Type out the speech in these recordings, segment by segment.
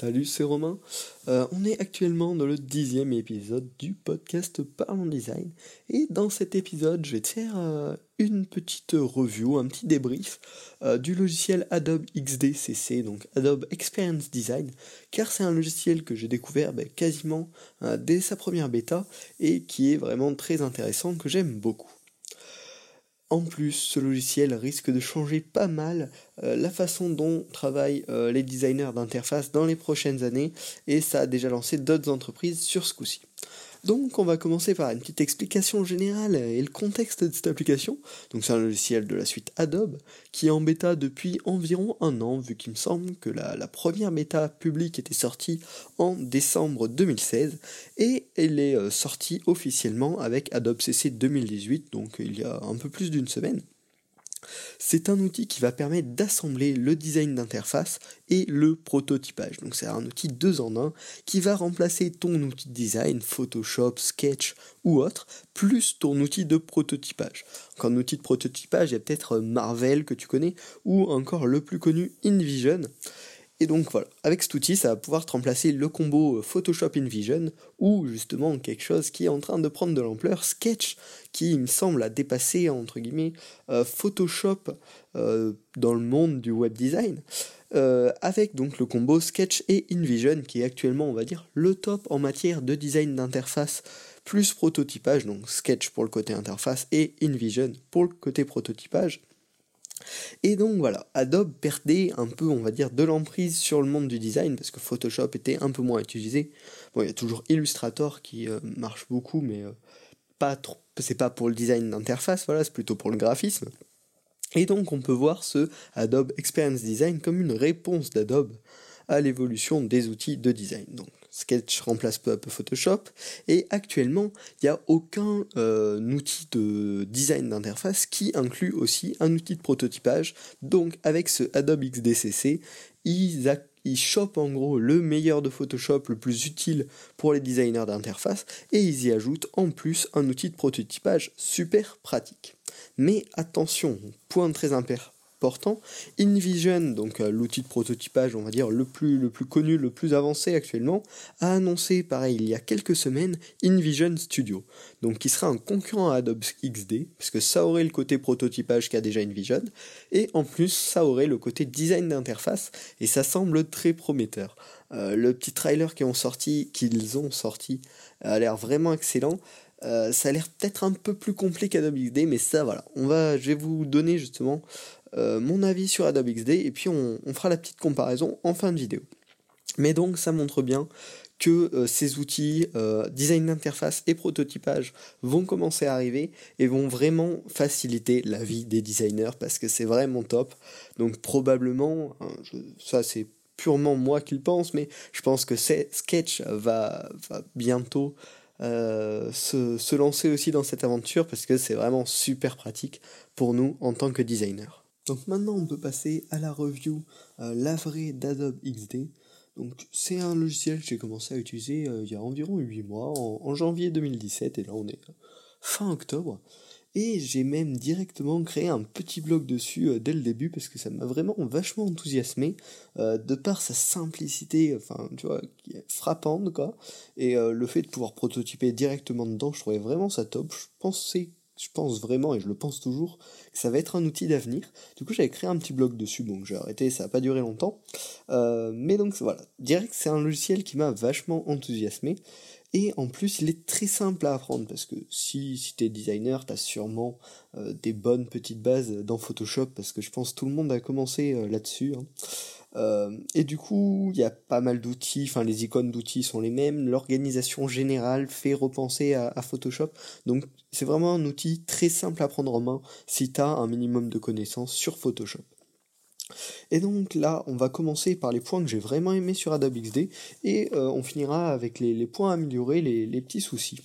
Salut, c'est Romain. Euh, on est actuellement dans le dixième épisode du podcast Parlons Design. Et dans cet épisode, je vais te faire euh, une petite review, un petit débrief euh, du logiciel Adobe XDCC, donc Adobe Experience Design, car c'est un logiciel que j'ai découvert ben, quasiment dès sa première bêta et qui est vraiment très intéressant, que j'aime beaucoup. En plus, ce logiciel risque de changer pas mal euh, la façon dont travaillent euh, les designers d'interface dans les prochaines années, et ça a déjà lancé d'autres entreprises sur ce coup-ci. Donc on va commencer par une petite explication générale et le contexte de cette application. Donc c'est un logiciel de la suite Adobe qui est en bêta depuis environ un an vu qu'il me semble que la, première bêta publique était sortie en décembre 2016 et elle est euh, sortie officiellement avec Adobe CC 2018 donc il y a un peu plus d'une semaine. C'est un outil qui va permettre d'assembler le design d'interface et le prototypage. Donc c'est un outil deux en un qui va remplacer ton outil de design, Photoshop, Sketch ou autre, plus ton outil de prototypage. Donc outil de prototypage, il y a peut-être Marvel que tu connais, ou encore le plus connu InVision. Et donc voilà, avec cet outil, ça va pouvoir te remplacer le combo euh, Photoshop InVision ou justement quelque chose qui est en train de prendre de l'ampleur, Sketch, qui me semble a dépassé entre guillemets euh, Photoshop euh, dans le monde du web design. avec donc le combo Sketch et InVision qui est actuellement on va dire le top en matière de design d'interface plus prototypage, donc Sketch pour le côté interface et InVision pour le côté prototypage. Et donc voilà, Adobe perdait un peu, on va dire, de l'emprise sur le monde du design parce que Photoshop était un peu moins utilisé. Bon, il y a toujours Illustrator qui euh, marche beaucoup, mais euh, pas trop. C'est pas pour le design d'interface, voilà, c'est plutôt pour le graphisme. Et donc on peut voir ce Adobe Experience Design comme une réponse d'Adobe à l'évolution des outils de design. Sketch remplace peu à peu Photoshop et actuellement il n'y a aucun euh, outil de design d'interface qui inclut aussi un outil de prototypage. Donc avec ce Adobe XDCC, ils, ils chopent en gros le meilleur de Photoshop, le plus utile pour les designers d'interface, et ils y ajoutent en plus un outil de prototypage super pratique. Mais attention, point très important. InVision, donc euh, l'outil de prototypage, on va dire le plus, le plus connu, le plus avancé actuellement, a annoncé, pareil, il y a quelques semaines, InVision Studio, donc qui sera un concurrent à Adobe XD, puisque ça aurait le côté prototypage qu'a déjà InVision, et en plus ça aurait le côté design d'interface, et ça semble très prometteur. Euh, le petit trailer qu'ils ont sorti, qu'ils ont sorti, a l'air vraiment excellent. Euh, ça a l'air peut-être un peu plus complet qu'Adobe XD, mais ça voilà. On va, je vais vous donner justement euh, mon avis sur Adobe XD et puis on, fera la petite comparaison en fin de vidéo. Mais donc ça montre bien que euh, ces outils design d'interface et prototypage vont commencer à arriver et vont vraiment faciliter la vie des designers parce que c'est vraiment top. Donc probablement, hein, ça c'est purement moi qui le pense, mais je pense que Sketch va, bientôt se, se, lancer aussi dans cette aventure parce que c'est vraiment super pratique pour nous en tant que designers. Donc maintenant on peut passer à la review euh, la vraie d'Adobe XD. Donc c'est un logiciel que j'ai commencé à utiliser euh, il y a environ 8 mois, en, janvier 2017, et là on est fin octobre. Et j'ai même directement créé un petit blog dessus euh, dès le début parce que ça m'a vraiment vachement enthousiasmé de par sa simplicité, enfin tu vois, qui est frappante quoi. Et le fait de pouvoir prototyper directement dedans, je trouvais vraiment ça top. Je pensais je pense vraiment, et je le pense toujours, que ça va être un outil d'avenir. Du coup, j'avais créé un petit blog dessus, bon, j'ai arrêté, ça n'a pas duré longtemps. Euh, mais donc voilà, direct, c'est un logiciel qui m'a vachement enthousiasmé. Et en plus, il est très simple à apprendre parce que si, si tu es designer, tu as sûrement euh, des bonnes petites bases dans Photoshop parce que je pense que tout le monde a commencé euh, là-dessus. Hein. Euh, et du coup, il y a pas mal d'outils, enfin les icônes d'outils sont les mêmes, l'organisation générale fait repenser à, Photoshop. Donc c'est vraiment un outil très simple à prendre en main si tu un minimum de connaissances sur Photoshop. Et donc là, on va commencer par les points que j'ai vraiment aimés sur Adobe XD et euh, on finira avec les, points améliorés, les, les petits soucis.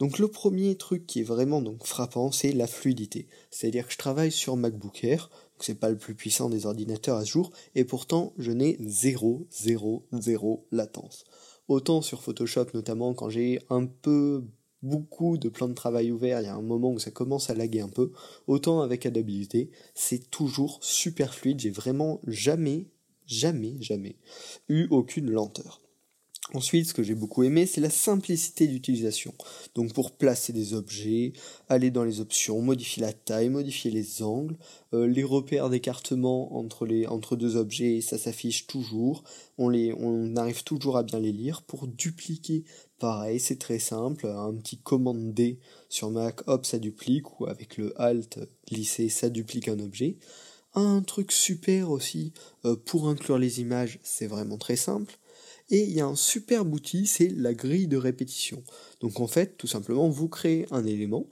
Donc le premier truc qui est vraiment donc frappant, c'est la fluidité. C'est-à-dire que je travaille sur MacBook Air, c'est pas le plus puissant des ordinateurs à ce jour, et pourtant je n'ai 0, 0, 0 latence. Autant sur Photoshop notamment quand j'ai un peu beaucoup de plans de travail ouverts, il y a un moment où ça commence à laguer un peu, autant avec XD, c'est toujours super fluide, j'ai vraiment jamais jamais, jamais eu aucune lenteur. Ensuite, ce que j'ai beaucoup aimé, c'est la simplicité d'utilisation. Donc pour placer des objets, aller dans les options, modifier la taille, modifier les angles, euh, les repères d'écartement entre, entre deux objets, ça s'affiche toujours. On, les, on arrive toujours à bien les lire. Pour dupliquer, pareil, c'est très simple. Un petit commande D sur Mac, hop, ça duplique, ou avec le Alt glissé, ça duplique un objet. Un truc super aussi euh, pour inclure les images, c'est vraiment très simple. Et il y a un super outil, c'est la grille de répétition. Donc en fait, tout simplement, vous créez un élément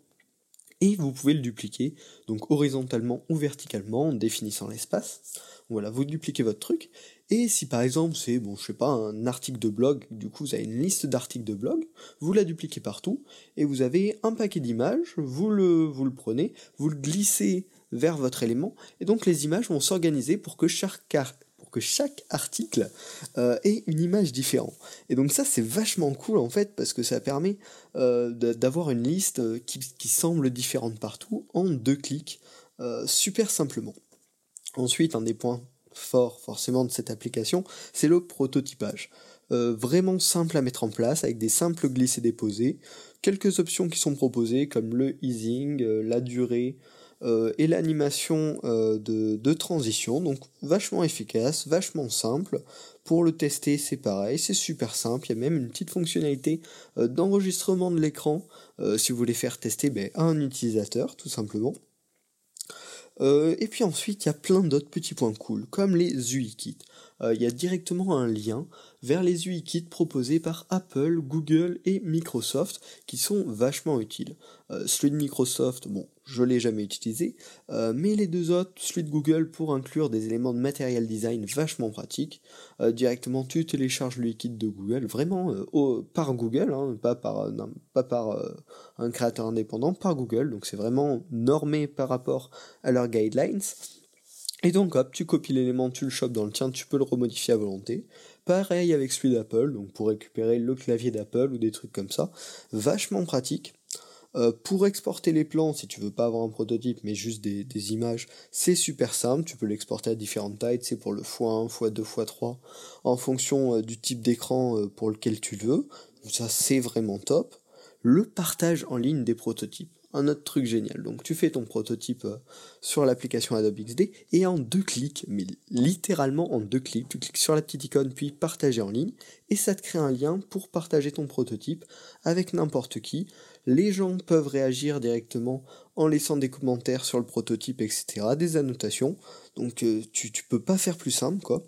et vous pouvez le dupliquer, donc horizontalement ou verticalement en définissant l'espace. Voilà, vous dupliquez votre truc. Et si par exemple c'est, bon, je sais pas, un article de blog, du coup vous avez une liste d'articles de blog, vous la dupliquez partout, et vous avez un paquet d'images, vous le, vous le prenez, vous le glissez vers votre élément, et donc les images vont s'organiser pour que chaque, que chaque article euh, ait une image différente. Et donc ça c'est vachement cool en fait parce que ça permet euh, d'avoir une liste euh, qui, semble différente partout en deux clics super simplement. Ensuite un des points forts forcément de cette application c'est le prototypage. vraiment simple à mettre en place avec des simples glissés-déposés, quelques options qui sont proposées comme le easing, la durée, euh, et l'animation euh, de, transition, donc vachement efficace, vachement simple. Pour le tester, c'est pareil, c'est super simple. Il y a même une petite fonctionnalité euh, d'enregistrement de l'écran si vous voulez faire tester ben, un utilisateur, tout simplement. et puis ensuite, il y a plein d'autres petits points cool, comme les UI kits. Il y a directement un lien vers les UI kits proposés par Apple, Google et Microsoft qui sont vachement utiles. celui de Microsoft, bon, je l'ai jamais utilisé, euh, mais les deux autres, celui de Google pour inclure des éléments de matériel design vachement pratiques. Euh, directement, tu télécharges le liquide de Google, vraiment euh, par Google, hein, pas par, pas par un créateur indépendant, par Google, donc c'est vraiment normé par rapport à leurs guidelines. Et donc hop, tu copies l'élément, tu le chopes dans le tien, tu peux le remodifier à volonté. Pareil avec celui d'Apple, donc pour récupérer le clavier d'Apple ou des trucs comme ça. Vachement pratique. Euh, pour exporter les plans, si tu veux pas avoir un prototype mais juste des, images, c'est super simple. Tu peux l'exporter à différentes tailles, c'est pour le x1, x2, x3, en fonction euh, du type d'écran euh, pour lequel tu veux. Donc ça c'est vraiment top. Le partage en ligne des prototypes un autre truc génial. Donc tu fais ton prototype euh, sur l'application Adobe XD et en deux clics, mais littéralement en deux clics, tu cliques sur la petite icône puis partager en ligne et ça te crée un lien pour partager ton prototype avec n'importe qui. Les gens peuvent réagir directement en laissant des commentaires sur le prototype, etc., des annotations. Donc euh, tu, tu peux pas faire plus simple quoi.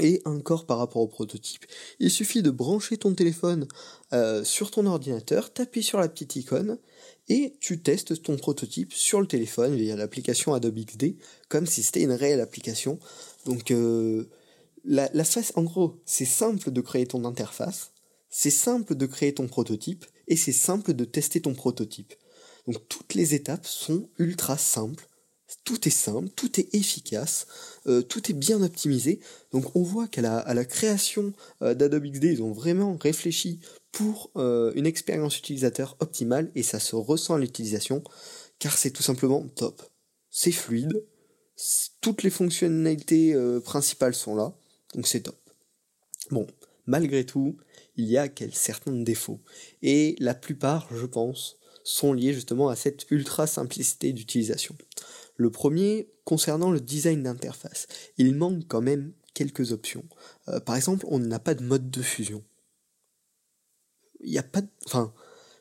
Et encore par rapport au prototype, il suffit de brancher ton téléphone euh, sur ton ordinateur, taper sur la petite icône, et tu testes ton prototype sur le téléphone via l'application Adobe XD, comme si c'était une réelle application. Donc euh, la, la face, en gros, c'est simple de créer ton interface, c'est simple de créer ton prototype, et c'est simple de tester ton prototype. Donc toutes les étapes sont ultra simples tout est simple, tout est efficace, euh, tout est bien optimisé. Donc on voit qu'à la, création euh, d'Adobe XD, ils ont vraiment réfléchi pour euh, une expérience utilisateur optimale et ça se ressent à l'utilisation car c'est tout simplement top. C'est fluide, toutes les fonctionnalités principales sont là, donc c'est top. Bon, malgré tout, il y a certains défauts et la plupart, je pense, sont liés justement à cette ultra simplicité d'utilisation. Le premier, concernant le design d'interface, il manque quand même quelques options. Euh, par exemple, on n'a pas de mode de fusion. Il n'y a pas de... Enfin,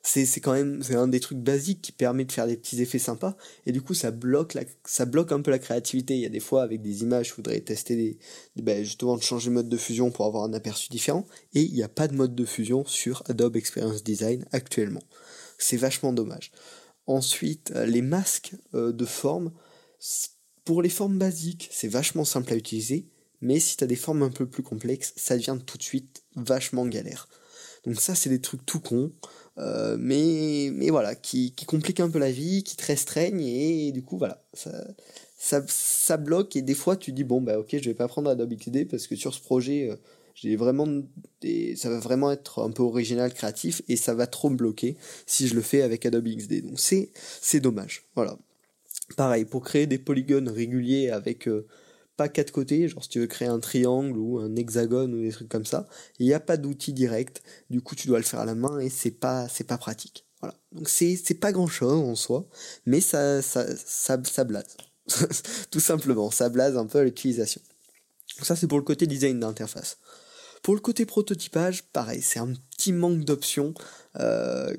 c'est, quand même un des trucs basiques qui permet de faire des petits effets sympas et du coup ça bloque un peu la créativité il y a des fois avec des images je voudrais tester des, ben, justement de changer de mode de fusion pour avoir un aperçu différent et il n'y a pas de mode de fusion sur Adobe Experience Design actuellement c'est vachement dommage ensuite euh, les masques euh, de forme pour les formes basiques, c'est vachement simple à utiliser, mais si tu as des formes un peu plus complexes, ça devient tout de suite vachement galère. Donc ça, c'est des trucs tout cons, euh, mais, mais voilà, qui, compliquent un peu la vie, qui te restreignent, et du coup, voilà, ça, ça, bloque, et des fois, tu dis, bon, bah ok, je vais pas prendre Adobe XD, parce que sur ce projet, euh, j'ai vraiment des, ça va vraiment être un peu original, créatif, et ça va trop me bloquer si je le fais avec Adobe XD. Donc c'est dommage, voilà. Pareil, pour créer des polygones réguliers avec euh, pas quatre côtés, genre si tu veux créer un triangle ou un hexagone ou des trucs comme ça, il n'y a pas d'outil direct, du coup tu dois le faire à la main et c'est pas, pas pratique. Voilà. Donc c'est, c'est pas grand chose en soi, mais ça, ça, ça, blase. Tout simplement, ça blase un peu l'utilisation. Ça c'est pour le côté design d'interface. Pour le côté prototypage, pareil, c'est un petit manque d'options. Euh,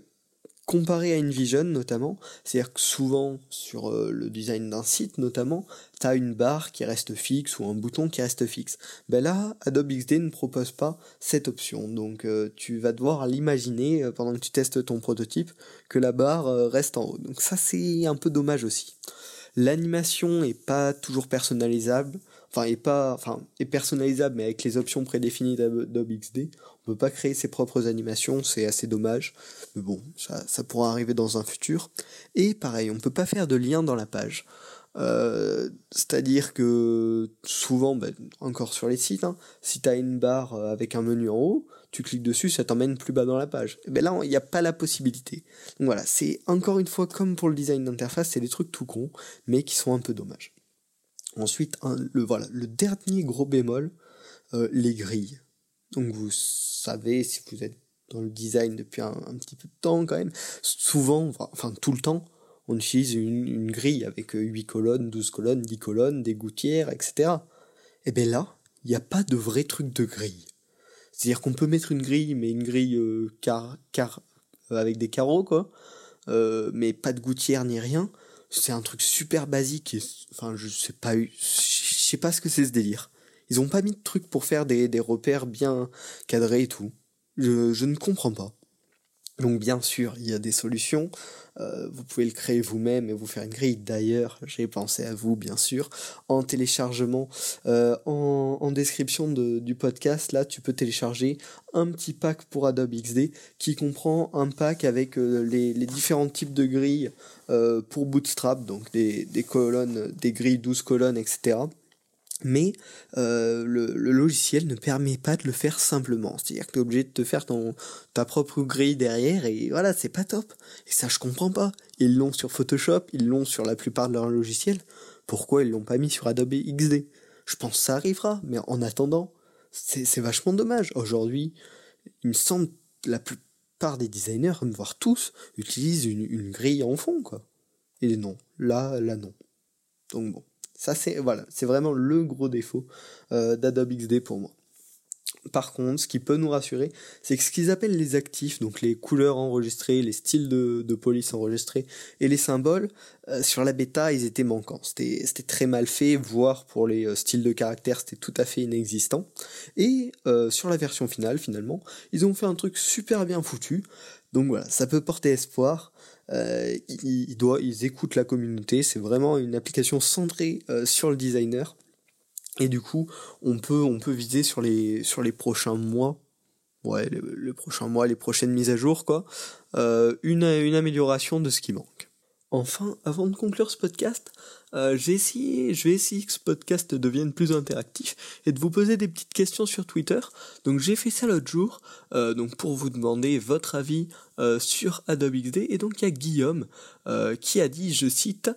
comparé à InVision notamment, c'est-à-dire que souvent sur euh, le design d'un site notamment, tu as une barre qui reste fixe ou un bouton qui reste fixe. Ben là, Adobe XD ne propose pas cette option, donc euh, tu vas devoir l'imaginer euh, pendant que tu testes ton prototype que la barre reste en haut. Donc ça c'est un peu dommage aussi. L'animation est pas toujours personnalisable, enfin est pas, enfin est personnalisable mais avec les options prédéfinies d'Adobe XD, on peut pas créer ses propres animations, c'est assez dommage. Mais bon, ça, ça, pourra arriver dans un futur. Et pareil, on peut pas faire de lien dans la page. Euh, c'est-à-dire que souvent, ben, encore sur les sites, hein, si tu une barre euh, avec un menu en haut, tu cliques dessus, ça t'emmène plus bas dans la page. Et ben là, il n'y a pas la possibilité. Donc voilà, c'est encore une fois comme pour le design d'interface, c'est des trucs tout cons, mais qui sont un peu dommages. Ensuite, le, voilà, le dernier gros bémol, euh, les grilles. Donc vous savez, si vous êtes dans le design depuis un, petit peu de temps quand même, souvent, enfin tout le temps, on utilise une, grille avec 8 colonnes, 12 colonnes, 10 colonnes, des gouttières, etc. Et bien là, il n'y a pas de vrai truc de grille. C'est-à-dire qu'on peut mettre une grille, mais une grille euh, car, car, euh, avec des carreaux, quoi, euh, mais pas de gouttière ni rien. C'est un truc super basique, et, enfin je sais pas, je sais pas ce que c'est ce délire. Ils ont pas mis de trucs pour faire des, repères bien cadrés et tout. Je, ne comprends pas. Donc bien sûr, il y a des solutions. Euh, vous pouvez le créer vous-même et vous faire une grille. D'ailleurs, j'ai pensé à vous, bien sûr. En téléchargement, euh, en, description du podcast, là, tu peux télécharger un petit pack pour Adobe XD qui comprend un pack avec euh, les, différents types de grilles pour Bootstrap, donc des, colonnes, des grilles 12 colonnes, etc mais euh, le, logiciel ne permet pas de le faire simplement. C'est-à-dire que tu obligé de te faire ton, ta propre grille derrière et voilà, c'est pas top. Et ça, je comprends pas. Ils l'ont sur Photoshop, ils l'ont sur la plupart de leurs logiciels. Pourquoi ils l'ont pas mis sur Adobe XD Je pense que ça arrivera, mais en attendant, c'est vachement dommage. Aujourd'hui, il me semble la plupart des designers, voire tous, utilisent une, une grille en fond, quoi. Et non, là, là non. Donc bon. Ça, c'est voilà, c'est vraiment le gros défaut euh, d'Adobe XD pour moi. Par contre, ce qui peut nous rassurer, c'est que ce qu'ils appellent les actifs, donc les couleurs enregistrées, les styles de, police enregistrés et les symboles, euh, sur la bêta, ils étaient manquants. C'était très mal fait, voire pour les euh, styles de caractères, c'était tout à fait inexistant. Et sur la version finale, finalement, ils ont fait un truc super bien foutu. Donc voilà, ça peut porter espoir. Euh, ils, ils, écoutent la communauté, c'est vraiment une application centrée euh, sur le designer. Et du coup, on peut, on peut viser sur les, sur les prochains mois, ouais, les, prochains mois, les prochaines mises à jour, quoi, euh, une, une amélioration de ce qui manque. Enfin, avant de conclure ce podcast, euh, j'ai essayé, je vais essayer que ce podcast devienne plus interactif et de vous poser des petites questions sur Twitter. Donc j'ai fait ça l'autre jour, euh, donc pour vous demander votre avis sur Adobe XD. Et donc il y a Guillaume qui a dit, je cite,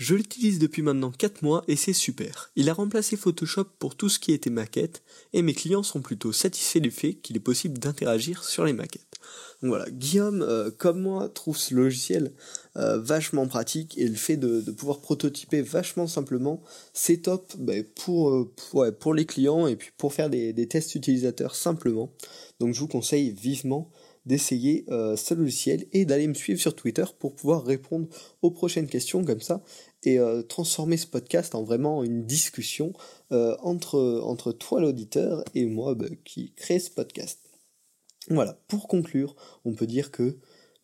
je l'utilise depuis maintenant 4 mois et c'est super. Il a remplacé Photoshop pour tout ce qui était maquette et mes clients sont plutôt satisfaits du fait qu'il est possible d'interagir sur les maquettes. Donc voilà, Guillaume, euh, comme moi, trouve ce logiciel euh, vachement pratique et le fait de, pouvoir prototyper vachement simplement, c'est top ben, pour, euh, pour, les clients et puis pour faire des, tests utilisateurs simplement. Donc je vous conseille vivement d'essayer ce logiciel et d'aller me suivre sur Twitter pour pouvoir répondre aux prochaines questions comme ça et transformer ce podcast en vraiment une discussion entre, entre toi l'auditeur et moi qui crée ce podcast. Voilà, pour conclure, on peut dire que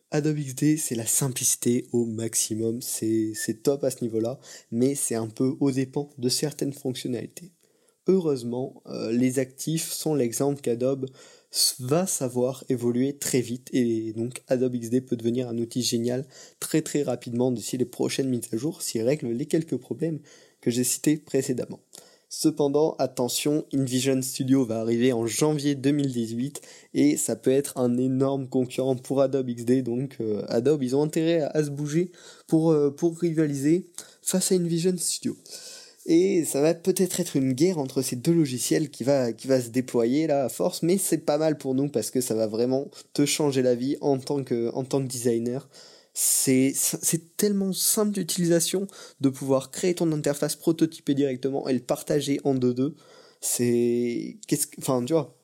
Adobe XD, c'est la simplicité au maximum, c'est top à ce niveau-là, mais c'est un peu aux dépens de certaines fonctionnalités. Heureusement, euh, les actifs sont l'exemple qu'Adobe va savoir évoluer très vite et donc Adobe XD peut devenir un outil génial très très rapidement d'ici les prochaines mises à jour s'il règle les quelques problèmes que j'ai cités précédemment. Cependant, attention, InVision Studio va arriver en janvier 2018 et ça peut être un énorme concurrent pour Adobe XD. Donc euh, Adobe, ils ont intérêt à, se bouger pour, euh, pour rivaliser face à InVision Studio. Et ça va peut-être être une guerre entre ces deux logiciels qui va, qui va se déployer là à force, mais c'est pas mal pour nous parce que ça va vraiment te changer la vie en tant que, en tant que designer. C'est, tellement simple d'utilisation de pouvoir créer ton interface prototypée directement et le partager en deux-deux. C'est, qu'est-ce enfin, tu vois,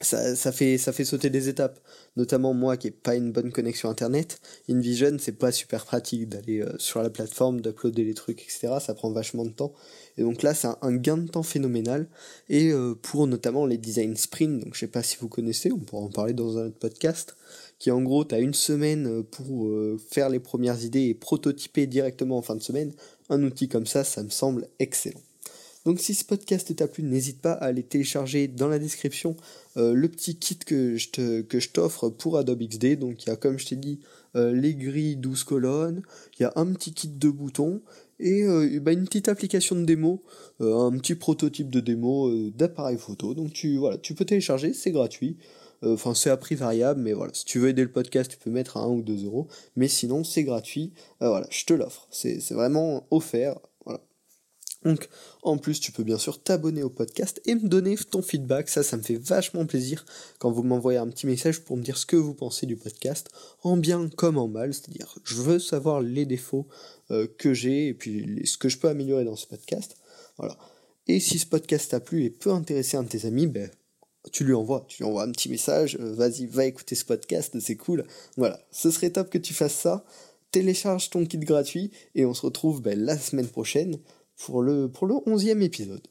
ça, ça, fait, ça fait sauter des étapes. Notamment moi qui n'ai pas une bonne connexion internet, InVision c'est pas super pratique d'aller euh, sur la plateforme, d'uploader les trucs, etc. Ça prend vachement de temps. Et donc là c'est un, gain de temps phénoménal. Et euh, pour notamment les design sprint, donc je sais pas si vous connaissez, on pourra en parler dans un autre podcast, qui en gros tu as une semaine euh, pour faire les premières idées et prototyper directement en fin de semaine. Un outil comme ça, ça me semble excellent. Donc si ce podcast t'a plu, n'hésite pas à aller télécharger dans la description euh, le petit kit que je, t'offre pour Adobe XD. Donc il y a comme je t'ai dit euh, les grilles 12 colonnes, il y a un petit kit de boutons et euh, bah, une petite application de démo, un petit prototype de démo d'appareil photo. Donc tu, voilà, tu peux télécharger, c'est gratuit. Enfin, c'est à prix variable, mais voilà, si tu veux aider le podcast, tu peux mettre à 1 ou 2 euros. Mais sinon, c'est gratuit. voilà, je te l'offre. C'est vraiment offert. Donc, en plus, tu peux bien sûr t'abonner au podcast et me donner ton feedback. Ça, ça me fait vachement plaisir quand vous m'envoyez un petit message pour me dire ce que vous pensez du podcast, en bien comme en mal. C'est-à-dire, je veux savoir les défauts euh, que j'ai et puis ce que je peux améliorer dans ce podcast. Voilà. Et si ce podcast t'a plu et peut intéresser un de tes amis, ben, tu lui envoies, tu lui envoies un petit message, euh, vas-y, va écouter ce podcast, c'est cool. Voilà, ce serait top que tu fasses ça. Télécharge ton kit gratuit et on se retrouve ben, la semaine prochaine pour le, pour le 11e épisode.